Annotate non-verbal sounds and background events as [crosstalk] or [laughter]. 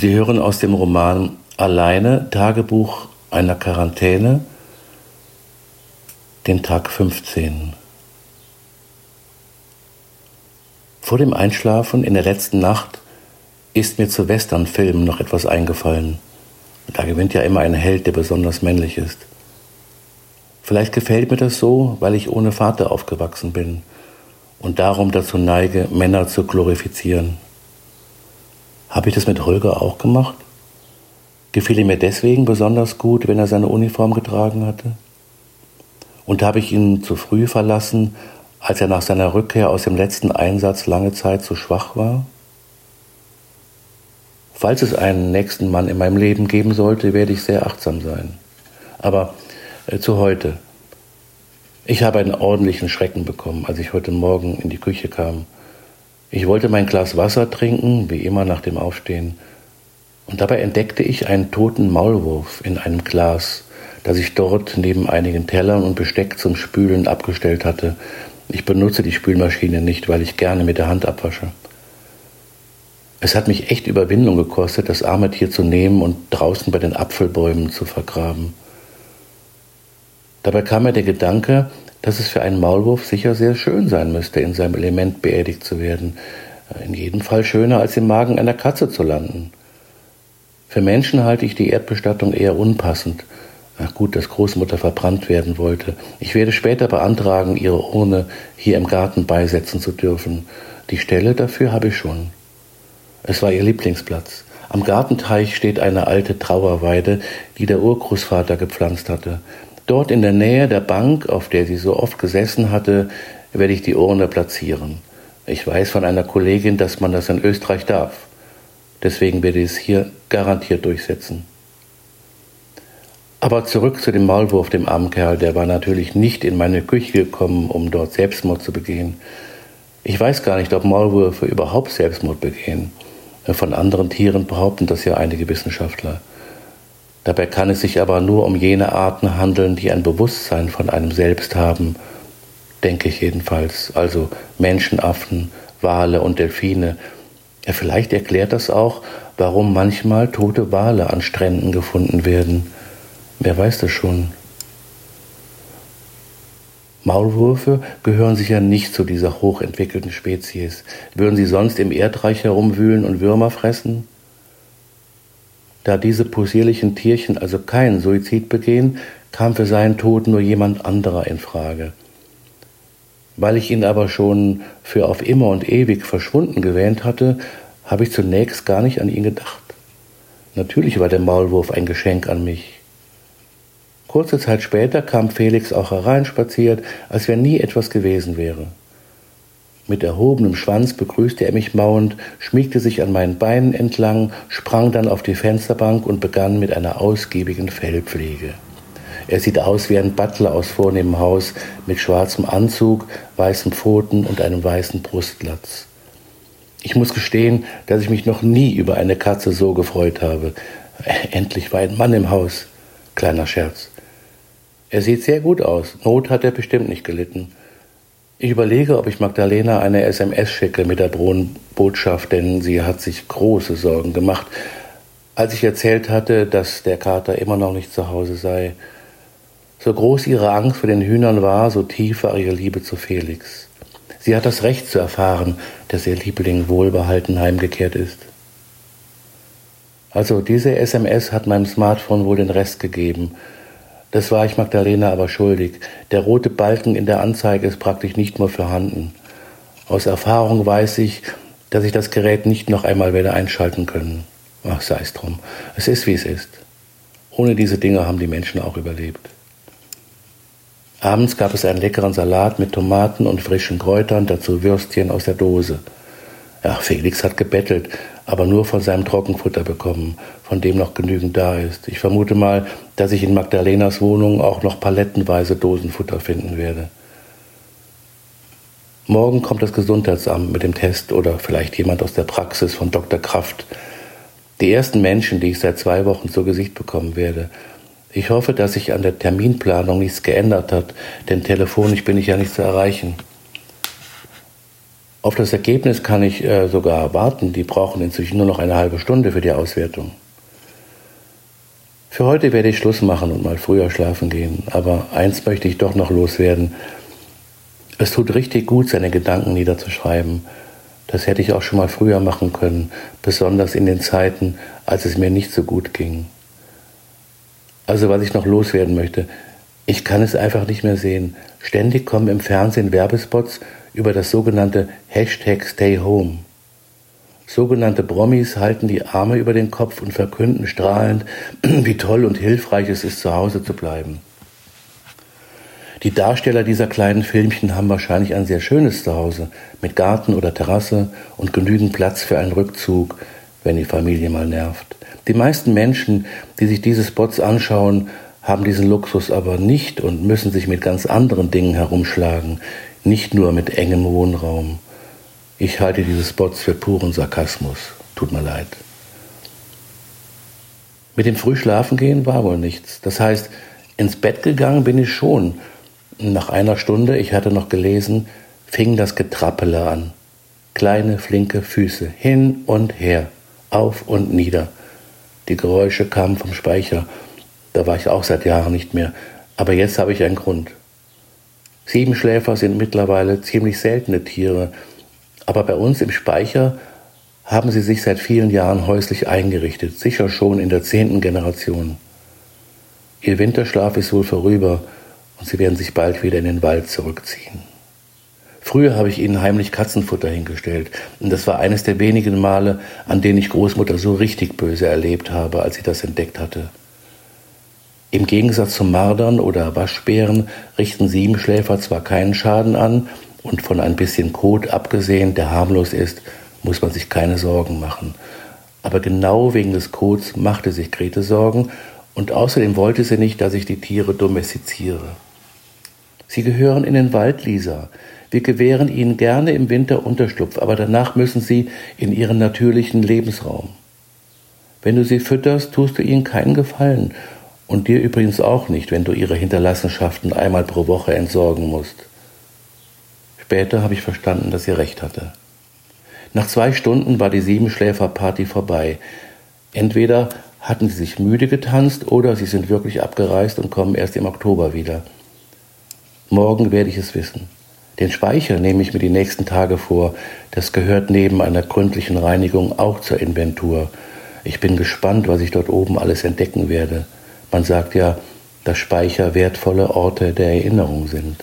Sie hören aus dem Roman Alleine Tagebuch einer Quarantäne, den Tag 15. Vor dem Einschlafen in der letzten Nacht ist mir zu Westernfilmen noch etwas eingefallen. Da gewinnt ja immer ein Held, der besonders männlich ist. Vielleicht gefällt mir das so, weil ich ohne Vater aufgewachsen bin und darum dazu neige, Männer zu glorifizieren. Habe ich das mit Holger auch gemacht? Gefiel er mir deswegen besonders gut, wenn er seine Uniform getragen hatte? Und habe ich ihn zu früh verlassen, als er nach seiner Rückkehr aus dem letzten Einsatz lange Zeit zu schwach war? Falls es einen nächsten Mann in meinem Leben geben sollte, werde ich sehr achtsam sein. Aber äh, zu heute. Ich habe einen ordentlichen Schrecken bekommen, als ich heute Morgen in die Küche kam. Ich wollte mein Glas Wasser trinken, wie immer nach dem Aufstehen, und dabei entdeckte ich einen toten Maulwurf in einem Glas, das ich dort neben einigen Tellern und Besteck zum Spülen abgestellt hatte. Ich benutze die Spülmaschine nicht, weil ich gerne mit der Hand abwasche. Es hat mich echt Überwindung gekostet, das arme Tier zu nehmen und draußen bei den Apfelbäumen zu vergraben. Dabei kam mir der Gedanke, dass es für einen Maulwurf sicher sehr schön sein müsste, in seinem Element beerdigt zu werden. In jedem Fall schöner, als im Magen einer Katze zu landen. Für Menschen halte ich die Erdbestattung eher unpassend. Ach gut, dass Großmutter verbrannt werden wollte. Ich werde später beantragen, ihre Urne hier im Garten beisetzen zu dürfen. Die Stelle dafür habe ich schon. Es war ihr Lieblingsplatz. Am Gartenteich steht eine alte Trauerweide, die der Urgroßvater gepflanzt hatte. Dort in der Nähe der Bank, auf der sie so oft gesessen hatte, werde ich die Urne platzieren. Ich weiß von einer Kollegin, dass man das in Österreich darf. Deswegen werde ich es hier garantiert durchsetzen. Aber zurück zu dem Maulwurf, dem armen Kerl, der war natürlich nicht in meine Küche gekommen, um dort Selbstmord zu begehen. Ich weiß gar nicht, ob Maulwürfe überhaupt Selbstmord begehen. Von anderen Tieren behaupten das ja einige Wissenschaftler. Dabei kann es sich aber nur um jene Arten handeln, die ein Bewusstsein von einem selbst haben, denke ich jedenfalls, also Menschenaffen, Wale und Delfine. Ja, vielleicht erklärt das auch, warum manchmal tote Wale an Stränden gefunden werden. Wer weiß das schon? Maulwürfe gehören sicher nicht zu dieser hochentwickelten Spezies. Würden sie sonst im Erdreich herumwühlen und Würmer fressen? Da diese possierlichen Tierchen also keinen Suizid begehen, kam für seinen Tod nur jemand anderer in Frage. Weil ich ihn aber schon für auf immer und ewig verschwunden gewähnt hatte, habe ich zunächst gar nicht an ihn gedacht. Natürlich war der Maulwurf ein Geschenk an mich. Kurze Zeit später kam Felix auch hereinspaziert, als wenn nie etwas gewesen wäre. Mit erhobenem Schwanz begrüßte er mich mauend, schmiegte sich an meinen Beinen entlang, sprang dann auf die Fensterbank und begann mit einer ausgiebigen Fellpflege. Er sieht aus wie ein Butler aus vornehmem Haus mit schwarzem Anzug, weißen Pfoten und einem weißen Brustlatz. Ich muss gestehen, dass ich mich noch nie über eine Katze so gefreut habe. [laughs] Endlich war ein Mann im Haus. Kleiner Scherz. Er sieht sehr gut aus. Not hat er bestimmt nicht gelitten. Ich überlege, ob ich Magdalena eine SMS schicke mit der Botschaft, denn sie hat sich große Sorgen gemacht, als ich erzählt hatte, dass der Kater immer noch nicht zu Hause sei. So groß ihre Angst vor den Hühnern war, so tief war ihre Liebe zu Felix. Sie hat das Recht zu erfahren, dass ihr Liebling wohlbehalten heimgekehrt ist. Also diese SMS hat meinem Smartphone wohl den Rest gegeben, das war ich Magdalena aber schuldig. Der rote Balken in der Anzeige ist praktisch nicht mehr vorhanden. Aus Erfahrung weiß ich, dass ich das Gerät nicht noch einmal werde einschalten können. Ach, sei es drum. Es ist, wie es ist. Ohne diese Dinge haben die Menschen auch überlebt. Abends gab es einen leckeren Salat mit Tomaten und frischen Kräutern, dazu Würstchen aus der Dose. Ja, Felix hat gebettelt, aber nur von seinem Trockenfutter bekommen, von dem noch genügend da ist. Ich vermute mal, dass ich in Magdalenas Wohnung auch noch palettenweise Dosenfutter finden werde. Morgen kommt das Gesundheitsamt mit dem Test oder vielleicht jemand aus der Praxis von Dr. Kraft. Die ersten Menschen, die ich seit zwei Wochen zu Gesicht bekommen werde. Ich hoffe, dass sich an der Terminplanung nichts geändert hat, denn telefonisch bin ich ja nicht zu erreichen. Auf das Ergebnis kann ich äh, sogar warten. Die brauchen inzwischen nur noch eine halbe Stunde für die Auswertung. Für heute werde ich Schluss machen und mal früher schlafen gehen. Aber eins möchte ich doch noch loswerden. Es tut richtig gut, seine Gedanken niederzuschreiben. Das hätte ich auch schon mal früher machen können, besonders in den Zeiten, als es mir nicht so gut ging. Also was ich noch loswerden möchte, ich kann es einfach nicht mehr sehen. Ständig kommen im Fernsehen Werbespots über das sogenannte Hashtag Stay Home. Sogenannte Promis halten die Arme über den Kopf und verkünden strahlend, [clears throat] wie toll und hilfreich es ist, zu Hause zu bleiben. Die Darsteller dieser kleinen Filmchen haben wahrscheinlich ein sehr schönes Zuhause mit Garten oder Terrasse und genügend Platz für einen Rückzug, wenn die Familie mal nervt. Die meisten Menschen, die sich diese Spots anschauen, haben diesen Luxus aber nicht und müssen sich mit ganz anderen Dingen herumschlagen, nicht nur mit engem Wohnraum. Ich halte diese Spots für puren Sarkasmus. Tut mir leid. Mit dem Frühschlafengehen war wohl nichts. Das heißt, ins Bett gegangen bin ich schon. Nach einer Stunde, ich hatte noch gelesen, fing das Getrappele an. Kleine, flinke Füße, hin und her, auf und nieder. Die Geräusche kamen vom Speicher. Da war ich auch seit Jahren nicht mehr. Aber jetzt habe ich einen Grund. Siebenschläfer sind mittlerweile ziemlich seltene Tiere, aber bei uns im Speicher haben sie sich seit vielen Jahren häuslich eingerichtet, sicher schon in der zehnten Generation. Ihr Winterschlaf ist wohl vorüber und sie werden sich bald wieder in den Wald zurückziehen. Früher habe ich ihnen heimlich Katzenfutter hingestellt und das war eines der wenigen Male, an denen ich Großmutter so richtig böse erlebt habe, als sie das entdeckt hatte. Im Gegensatz zum Mardern oder Waschbären richten Siebenschläfer zwar keinen Schaden an, und von ein bisschen Kot abgesehen, der harmlos ist, muss man sich keine Sorgen machen. Aber genau wegen des Kots machte sich Grete Sorgen und außerdem wollte sie nicht, dass ich die Tiere domestiziere. Sie gehören in den Wald, Lisa. Wir gewähren ihnen gerne im Winter Unterschlupf, aber danach müssen sie in ihren natürlichen Lebensraum. Wenn du sie fütterst, tust du ihnen keinen Gefallen und dir übrigens auch nicht, wenn du ihre Hinterlassenschaften einmal pro Woche entsorgen musst. Später habe ich verstanden, dass sie recht hatte. Nach zwei Stunden war die Siebenschläferparty vorbei. Entweder hatten sie sich müde getanzt oder sie sind wirklich abgereist und kommen erst im Oktober wieder. Morgen werde ich es wissen. Den Speicher nehme ich mir die nächsten Tage vor. Das gehört neben einer gründlichen Reinigung auch zur Inventur. Ich bin gespannt, was ich dort oben alles entdecken werde. Man sagt ja, dass Speicher wertvolle Orte der Erinnerung sind.